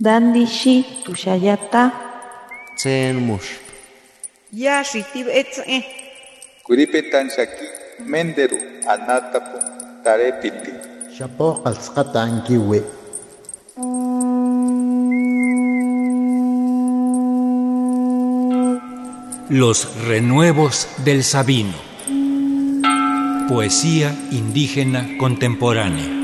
Dandishi tushayata. Tsen mush. Ya shitib etze. Kuripetan shaki menderu anatapu tarepiti. Shapo qalsqata ankiwi. Los renuevos del Sabino. Poesía indígena contemporánea.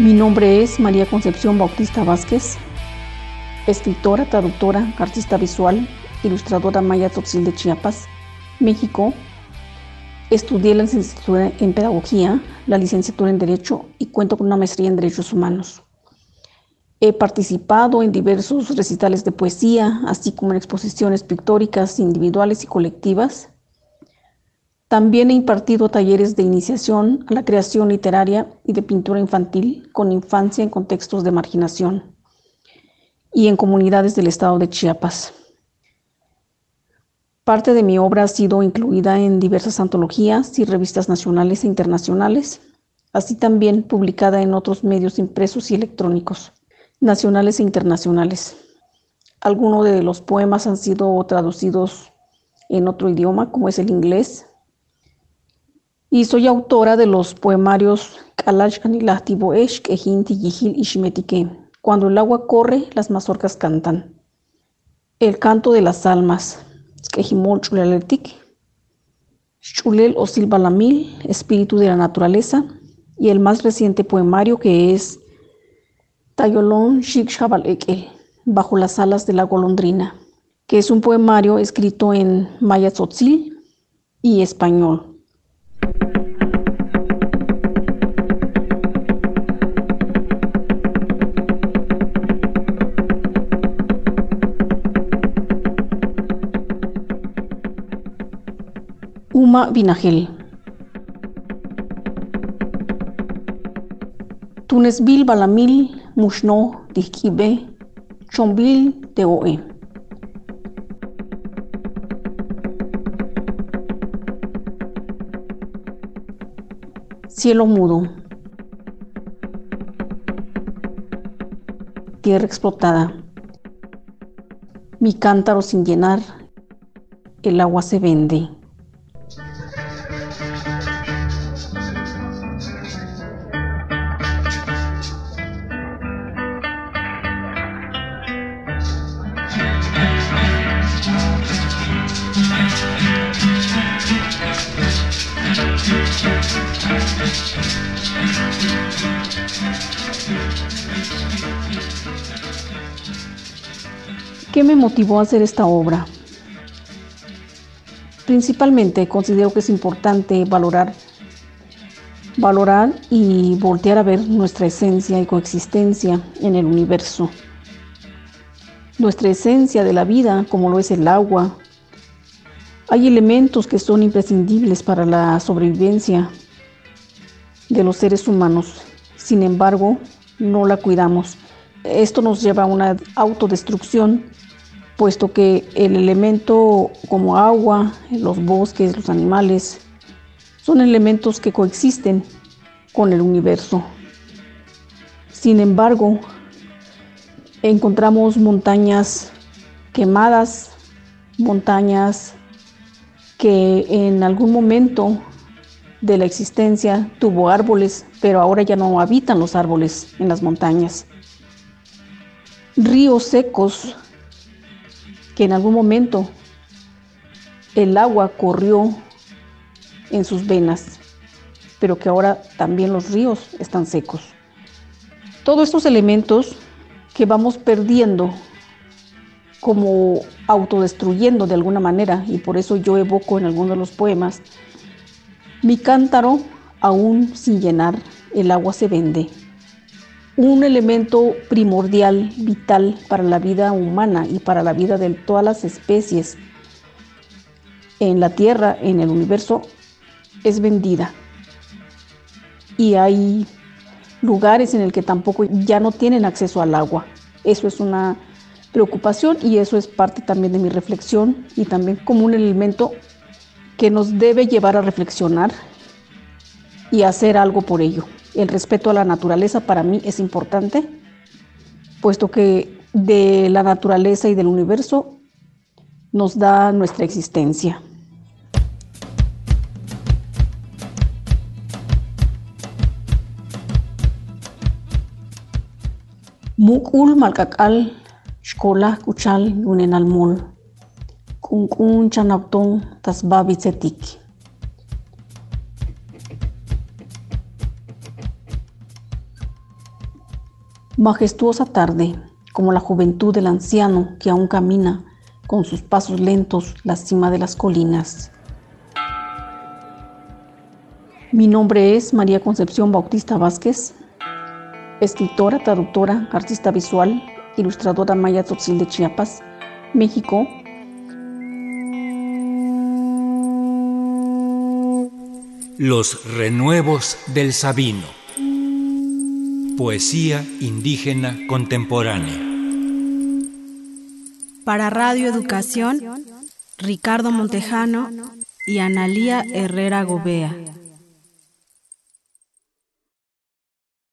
Mi nombre es María Concepción Bautista Vázquez, escritora, traductora, artista visual, ilustradora maya Tzotzil de Chiapas, México. Estudié la licenciatura en Pedagogía, la licenciatura en Derecho y cuento con una maestría en Derechos Humanos. He participado en diversos recitales de poesía, así como en exposiciones pictóricas individuales y colectivas. También he impartido talleres de iniciación a la creación literaria y de pintura infantil con infancia en contextos de marginación y en comunidades del estado de Chiapas. Parte de mi obra ha sido incluida en diversas antologías y revistas nacionales e internacionales, así también publicada en otros medios impresos y electrónicos, nacionales e internacionales. Algunos de los poemas han sido traducidos en otro idioma, como es el inglés, y soy autora de los poemarios. Cuando el agua corre, las mazorcas cantan. El canto de las almas, Chulel o Silbalamil, Espíritu de la Naturaleza, y el más reciente poemario que es Tayolon Shik Shabal Ekel, Bajo las alas de la golondrina, que es un poemario escrito en maya tzotzil y español. Uma Vinagel. Tunesbil Balamil Mushno Dikibe Chombil Teoe. Cielo mudo. Tierra explotada. Mi cántaro sin llenar. El agua se vende. ¿Qué me motivó a hacer esta obra? Principalmente considero que es importante valorar, valorar y voltear a ver nuestra esencia y coexistencia en el universo. Nuestra esencia de la vida, como lo es el agua. Hay elementos que son imprescindibles para la sobrevivencia de los seres humanos. Sin embargo, no la cuidamos. Esto nos lleva a una autodestrucción, puesto que el elemento como agua, los bosques, los animales, son elementos que coexisten con el universo. Sin embargo, encontramos montañas quemadas, montañas que en algún momento de la existencia tuvo árboles, pero ahora ya no habitan los árboles en las montañas ríos secos que en algún momento el agua corrió en sus venas, pero que ahora también los ríos están secos. Todos estos elementos que vamos perdiendo como autodestruyendo de alguna manera, y por eso yo evoco en algunos de los poemas, mi cántaro aún sin llenar, el agua se vende. Un elemento primordial, vital para la vida humana y para la vida de todas las especies en la Tierra, en el universo, es vendida. Y hay lugares en el que tampoco ya no tienen acceso al agua. Eso es una preocupación y eso es parte también de mi reflexión y también como un elemento que nos debe llevar a reflexionar y hacer algo por ello. El respeto a la naturaleza para mí es importante, puesto que de la naturaleza y del universo nos da nuestra existencia. Mukul malkakal Shkola kuchal yunen almol. Kunkun chanapton tasbabitzetik. Majestuosa tarde, como la juventud del anciano que aún camina con sus pasos lentos la cima de las colinas. Mi nombre es María Concepción Bautista Vázquez, escritora, traductora, artista visual, ilustradora Maya Tzotzil de Chiapas, México. Los renuevos del Sabino. Poesía indígena contemporánea. Para Radio Educación, Ricardo Montejano y Analía Herrera Gobea.